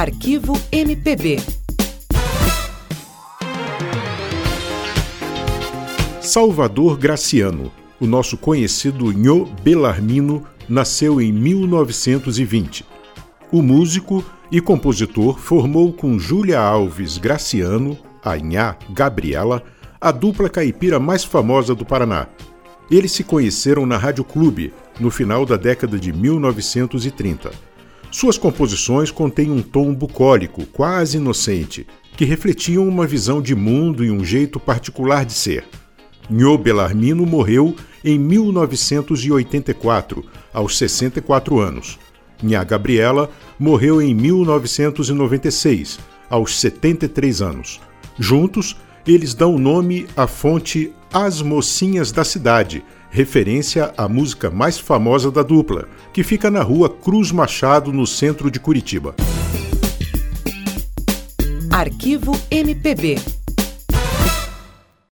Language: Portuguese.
Arquivo MPB. Salvador Graciano, o nosso conhecido Nho Belarmino, nasceu em 1920. O músico e compositor formou com Júlia Alves Graciano, a Nhá Gabriela, a dupla caipira mais famosa do Paraná. Eles se conheceram na Rádio Clube, no final da década de 1930. Suas composições contêm um tom bucólico, quase inocente, que refletiam uma visão de mundo e um jeito particular de ser. Nho Belarmino morreu em 1984, aos 64 anos. Nha Gabriela morreu em 1996, aos 73 anos. Juntos, eles dão nome à fonte As Mocinhas da Cidade, referência à música mais famosa da dupla, que fica na rua Cruz Machado, no centro de Curitiba. Arquivo MPB